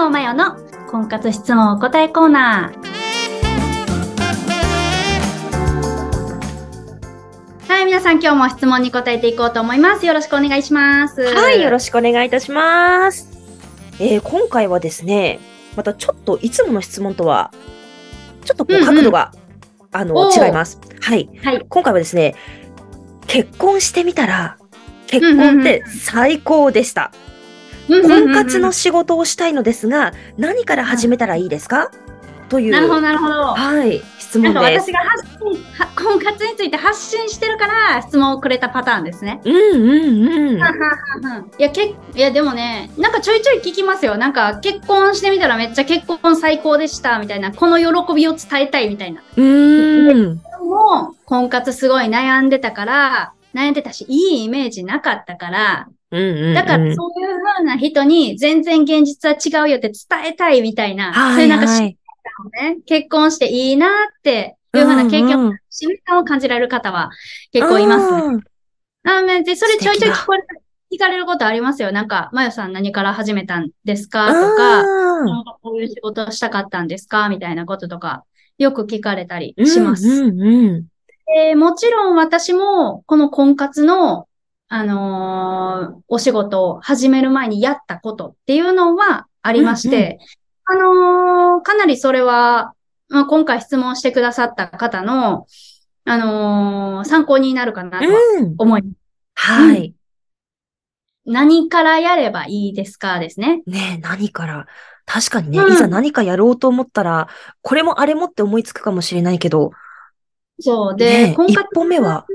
藤真代の婚活質問お答えコーナー。はい、皆さん今日も質問に答えていこうと思います。よろしくお願いします。はい、よろしくお願いいたします。えー今回はですね、またちょっといつもの質問とは、ちょっとこうんううん角度が、あの、違います。はい。はい。今回はですね、結婚してみたら、結婚って最高でした。婚活の仕事をしたいのですが、何から始めたらいいですか？という、なるほど、なるほど。はい、質なんか問です私。が発信、は婚活について発信してるから質問をくれたパターンですね。うんうんうん。いや、けいや、でもね、なんかちょいちょい聞きますよ。なんか結婚してみたらめっちゃ結婚最高でした、みたいな。この喜びを伝えたいみたいな。うーん。もう、婚活すごい悩んでたから、悩んでたし、いいイメージなかったから。だからそういう風な人に全然現実は違うよって伝えたいみたいな、そうはいいうなんかはい。ね、結婚していいなっていう風な経験を、うんうん瞬間を感じられる方は結構いますね。うんあめで、それちょいちょい聞こえ聞かれることありますよ。なんか、まよさん何から始めたんですか？とか、なんかこういう仕事をしたかったんですか？みたいなこととか、よく聞かれたりうんします。うんうん。でもちろん私も、この婚活の、あのーお仕事を始める前にやったことっていうのはありまして、あのーかなりそれは、まあ、今回質問してくださった方の、あのー参考になるかなと。思います。はい。何からやればいいですかですね。ねえ、何から。確かにね、うんいざ何かやろうと思ったら、これもあれもって思いつくかもしれないけど、そう。ねで、え一婚活。歩目は、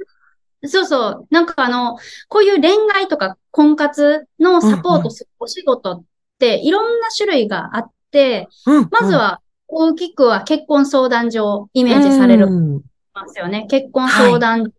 そうそう。なんかあの、こういう恋愛とか婚活のサポートするお仕事っていろんな種類があって、うん。まずは大きくは結婚相談所をイメージされるうんますよね。結婚相談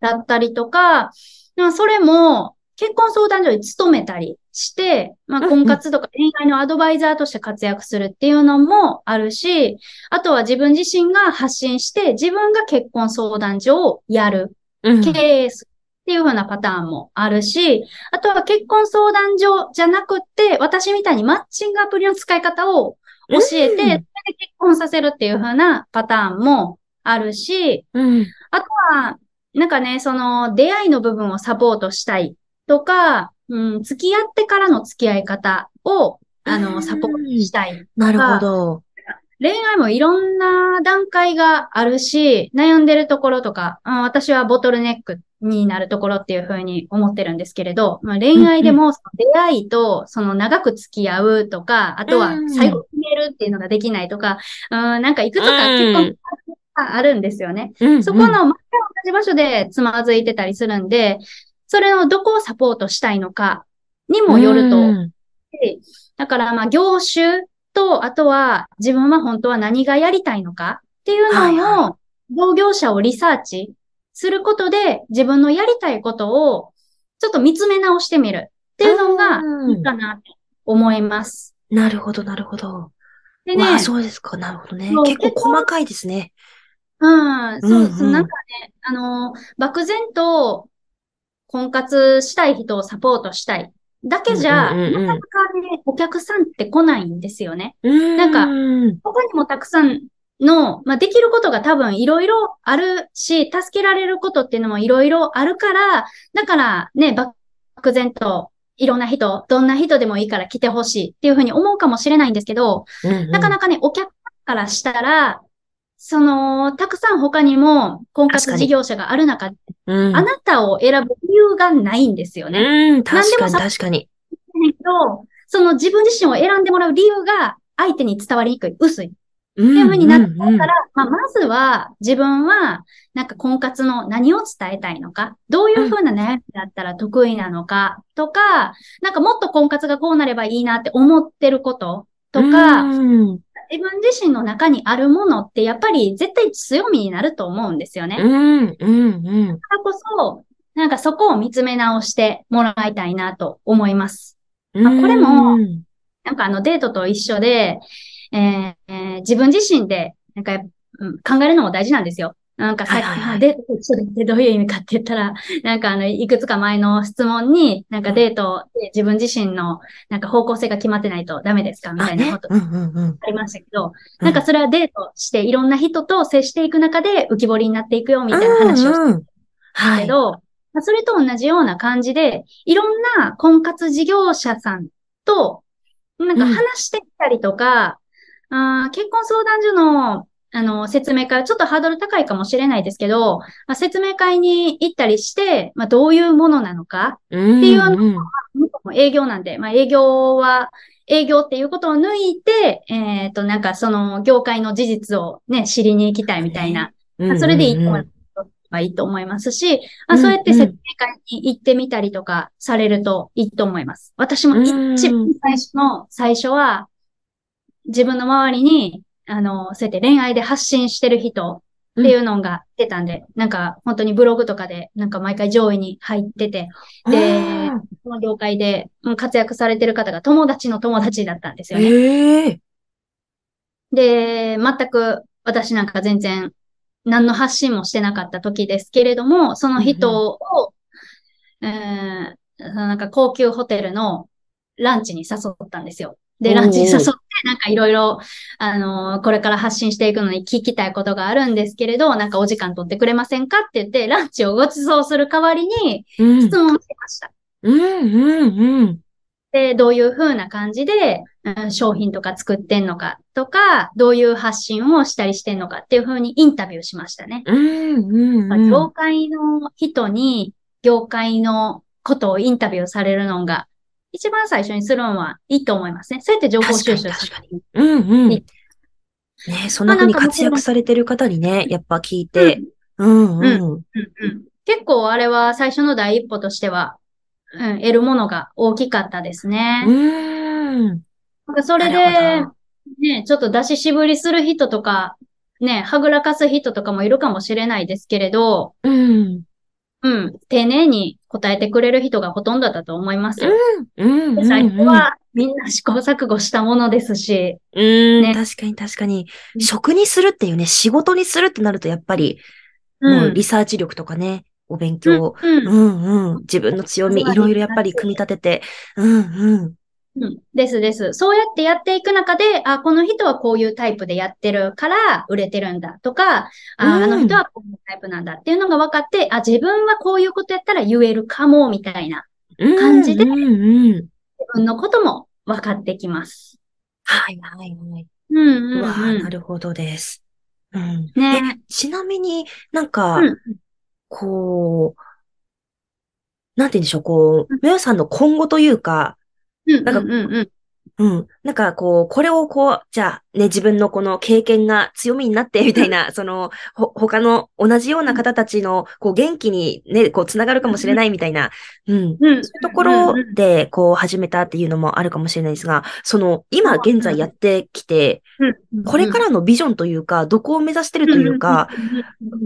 だったりとか、まあそれも結婚相談所に勤めたりして、まあうんうん婚活とか恋愛のアドバイザーとして活躍するっていうのもあるし、あとは自分自身が発信して自分が結婚相談所をやる、うん。経営するっていう風なパターンもあるし、あとは結婚相談所じゃなくって、私みたいにマッチングアプリの使い方を教えて、それで結婚させるっていう風なパターンもあるし、うん。あとは、なんかね、その出会いの部分をサポートしたいとか、うん、付き合ってからの付き合い方を、あうんの、サポートしたい。なるほど。恋愛もいろんな段階があるし、悩んでるところとか、あ私はボトルネックになるところっていうふうに思ってるんですけれど、まあ、恋愛でも出会いとその長く付き合うとか、あとはうん最後決めるっていうのができないとか、うん、なんかいくつか結構うんあるんですよね。うんそこの同じ場所でつまずいてたりするんで、それをどこをサポートしたいのかにもよるとうん。だから、まあ、業種と、あとは自分は本当は何がやりたいのかっていうはいのを、同業者をリサーチすることで、自分のやりたいことをちょっと見つめ直してみるっていうのがうんいいかなと思います。なるほど、なるほど。でねそうですか。なるほどね結構細かいですね。うん、そう、うんうんそうなんかね、あの、漠然と婚活したい人をサポートしたいだけじゃ、なかなかね、お客さんって来ないんですよね。なかうん。他にもたくさんの、まあ、できることが多分いろいろあるし、助けられることっていうのもいろいろあるから、だからね、漠然といろんな人、どんな人でもいいから来てほしいっていうふうに思うかもしれないんですけど、なかなかね、お客さんからしたら、その、たくさん他にも婚活事業者がある中で、うん。あなたを選ぶ理由がないんですよね。うん、確かに、確かに。だけど、その自分自身を選んでもらう理由が相手に伝わりにくい、薄い。っていうふうになってうんうんうんたら、まあ、まずは自分は、なんか婚活の何を伝えたいのか、どういうふうな悩みだったら得意なのかとか、なんかもっと婚活がこうなればいいなって思ってることとか、うん。自分自身の中にあるものってやっぱり絶対強みになると思うんですよね。だかうん、うん、うん。らこそ、なんかそこを見つめ直してもらいたいなと思います。まあこれもうんなんかあのデートと一緒で、えーえー自分自身で、なんか、うん考えるのも大事なんですよ。なんかさっき、はいはいはい。デートと一緒だってどういう意味かって言ったら、なんかあの、いくつか前の質問に、なんかデートで自分自身のなんか方向性が決まってないとダメですか？みたいなこと。ありましたけど、うん。なんかそれはデートしていろんな人と接していく中で浮き彫りになっていくよみたいな話をしたうんうんはい。それと同じような感じで、いろんな婚活事業者さんと、なんか話してみたりとか、あー結婚相談所の、あの、説明会はちょっとハードル高いかもしれないですけど、まあ、説明会に行ったりして、まあ、どういうものなのか、うんっていうのうんうも営業なんで、まあ、営業は、営業っていうことを抜いて、えっ、と、なんかその業界の事実をね、知りに行きたいみたいな、うんまあそれでいいと思うんいます。はいいと思いますし、うんあそうやって説明会に行ってみたりとかされるといいと思います。私も一番最初の最初は、自分の周りに、あの、そうやって恋愛で発信してる人っていうのが出たんで、なんか本当にブログとかで、なんか毎回上位に入ってて、であこの業界でうん活躍されてる方が友達の友達だったんですーよね。へえ。で、全く私なんか全然何の発信もしてなかった時ですけれども、その人を、えーなんか高級ホテルのランチに誘ったんですよ。で、ランチに誘って、なんかいろいろ、あのーこれから発信していくのに聞きたいことがあるんですけれど、なんかお時間取ってくれませんかって言って、ランチをご馳走する代わりにうん質問してました。うんうんうん。で、どういう風な感じで、うん商品とか作ってんのかとか、どういう発信をしたりしてんのかっていう風にインタビューしましたね。うんうんうん。業界の人に、業界のことをインタビューされるのが、一番最初にするのはいいと思いますね。そうやって情報収集する。うんうん。いねそんな風に活躍されてる方にね、やっぱ聞いて。うんうん。うんうん結構あれは最初の第一歩としては、うん、得るものが大きかったですね。うん。なんかそれなでね、ちょっと出し渋りする人とか、ね、はぐらかす人とかもいるかもしれないですけれど、うん。うん、丁寧に答えてくれる人がほとんどだと思いますよ。うん。で最初はみんな試行錯誤したものですし、うん、ね確かに確かにう。ん職にするっていうね、仕事にするってなるとやっぱり、もうリサーチ力とかね、お勉強、うんう、んうん、自分の強み、いろいろやっぱり組み立てて、うんうん。うん。ですです。そうやってやっていく中で、あ、この人はこういうタイプでやってるから売れてるんだとか、あ、うんあの人はこういうタイプなんだっていうのが分かって、あ、自分はこういうことやったら言えるかも、みたいな、うん感じでうんうん。自分のことも分かってきます。はいはいはい。うんうん、うわ。なるほどです。うん。ねえ、ちなみになんか、うんこう、なんて言うんでしょう、こう、メオさんの今後というか、うん。なんか。うん。なんかこう、これをこう、じゃあね、自分のこの経験が強みになって、みたいな、その、ほ、他の同じような方たちの、こう、元気にね、こう、つながるかもしれないみたいな、うん。うん。そういうところで、こう、始めたっていうのもあるかもしれないですが、その、今現在やってきて、うん、これからのビジョンというか、どこを目指してるというか、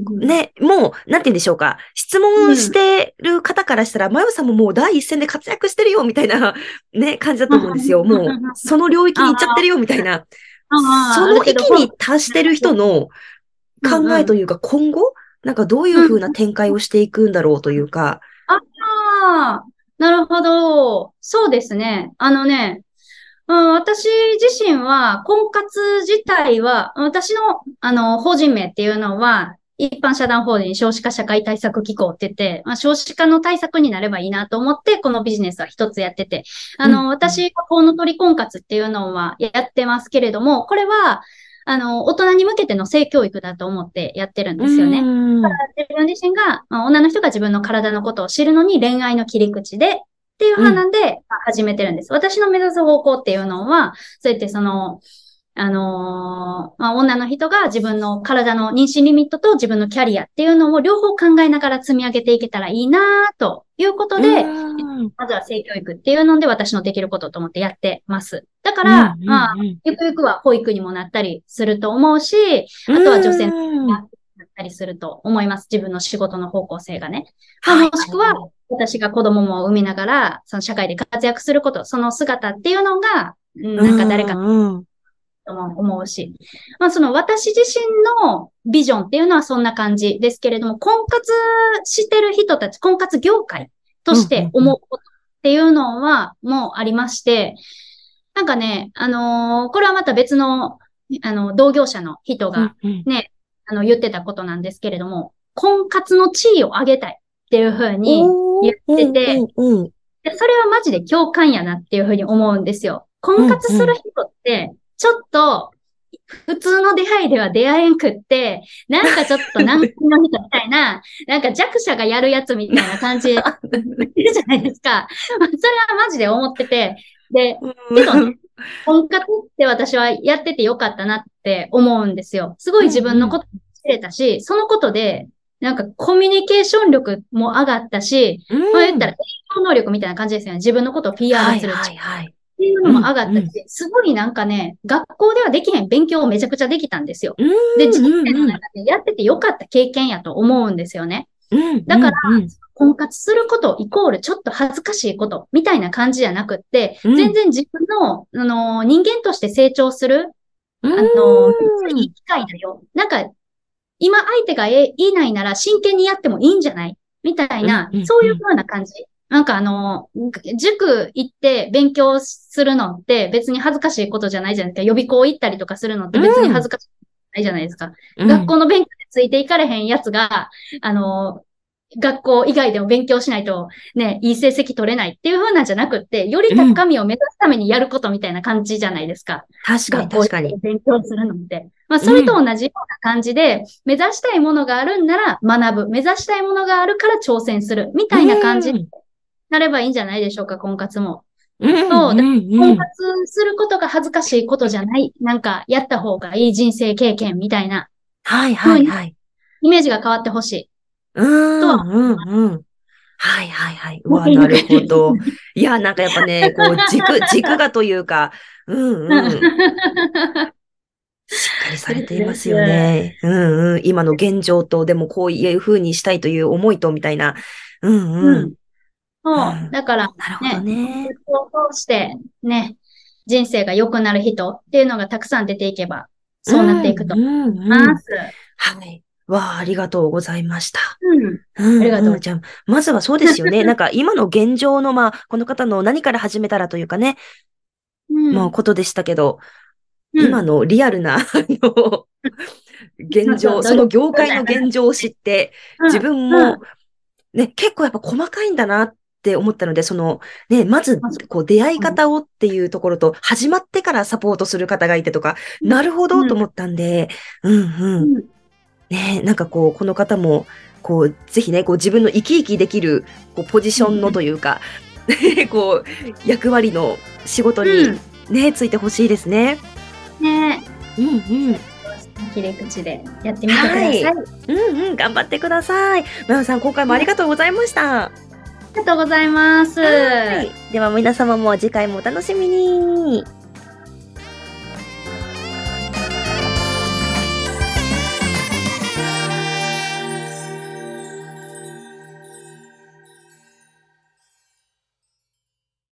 うん、ね、もう、なんて言うんでしょうか。質問してる方からしたら、マヨさんももう第一線で活躍してるよ、みたいな、ね、感じだと思うんですよ。うん。もう、その領域に行っちゃってるよ、みたいな。その域に達してる人の考えというか、今後、なんかどういう風な展開をしていくんだろうというか。ああ、なるほど。そうですね。あのね、うん、私自身は、婚活自体は、私の、あの、法人名っていうのは、一般社団法人少子化社会対策機構って言って、まあ、少子化の対策になればいいなと思って、このビジネスは一つやってて、あの、うん私はコウノトリ婚活っていうのはやってますけれども、これは、あの、大人に向けての性教育だと思ってやってるんですよね。うん自分自身が、まあ女の人が自分の体のことを知るのに恋愛の切り口でっていう派なんで、まあ始めてるんです。私の目指す方向っていうのは、そうやってその、あのーまあ、女の人が自分の体の妊娠リミットと自分のキャリアっていうのを両方考えながら積み上げていけたらいいなということで、うんまずは性教育っていうので私のできることと思ってやってます。だから、うんまあ、うんゆくゆくは保育にもなったりすると思うし、あとは女性うんなったりすると思います。自分の仕事の方向性がね。まあはいもしくは、私が子供も産みながら、その社会で活躍すること、その姿っていうのが、うんなんか誰かうんうんとも思うし。まあその私自身のビジョンっていうのはそんな感じですけれども、婚活してる人たち、婚活業界として思うことっていうのはもうありまして、なんかね、あのー、これはまた別の、あの、同業者の人がね、あの、言ってたことなんですけれども、婚活の地位を上げたいっていうふうに言ってて、でそれはマジで共感やなっていうふうに思うんですよ。婚活する人って、ちょっと、普通の出会いでは出会えんくって、なんかちょっと難民の人みたいな、なんか弱者がやるやつみたいな感じで、いるじゃないですか。それはマジで思ってて、で、けどね、婚活って私はやっててよかったなって思うんですよ。すごい自分のこと知れたし、そのことで、なんかコミュニケーション力も上がったし、うん、まあ言ったら、営業能力みたいな感じですよね。自分のことを PR する。はいはいはい。っていうのも上がったし、うんうん、すごいなんかね、学校ではできへん勉強をめちゃくちゃできたんですよ。で、人生の中でやっててよかった経験やと思うんですよね。だから、婚活することイコールちょっと恥ずかしいことみたいな感じじゃなくって、全然自分の、あの、人間として成長する、あの、いい機会だよ。なんか、今相手がいないなら真剣にやってもいいんじゃないみたいな、そういう風な感じ。なんかあの、塾行って勉強するのって別に恥ずかしいことじゃないじゃないですか。予備校行ったりとかするのって別に恥ずかしいないじゃないですか。うん、学校の勉強でついていかれへんやつが、あの、学校以外でも勉強しないとね、いい成績取れないっていう風なんじゃなくって、より高みを目指すためにやることみたいな感じじゃないですか。確かに確かに。勉強するのって。まあ、それと同じような感じで、うん、目指したいものがあるんなら学ぶ。目指したいものがあるから挑戦する。みたいな感じになればいいんじゃないでしょうか、婚活も。そう。婚活することが恥ずかしいことじゃない。なんか、やった方がいい人生経験みたいな。はいはいはい。イメージが変わってほしい。うん、とは。うんうん。はいはいはい。うわ、なるほど。いや、なんかやっぱね、こう、軸、軸がというか、うんうん。しっかりされていますよね。うんうん。今の現状と、でもこういう風にしたいという思いと、みたいな。うんうん。うん、そう。だから、ね、なるほどね。を通して、ね、人生が良くなる人っていうのがたくさん出ていけば、そうなっていくと思います。はい。わあ、ありがとうございました。うん。ありがとう。じゃあ、まずはそうですよね。なんか今の現状の、まあ、この方の何から始めたらというかね、うん、まあ、ことでしたけど、うん、今のリアルな、あの、現状、その業界の現状を知って、自分も、ね、結構やっぱ細かいんだなって思ったので、その、ね、まず、こう、出会い方をっていうところと、始まってからサポートする方がいてとか、なるほどと思ったんで、うんうん。ね、なんかこう、この方も、こう、ぜひね、こう自分の生き生きできる、こう、ポジションのというか、うん、こう、役割の仕事にね、うん、ついてほしいですね。ねうんうん。切り口でやってみてください。はい、うんうん、頑張ってください。まやさん、今回もありがとうございました。ありがとうございます。では皆様も次回もお楽しみに。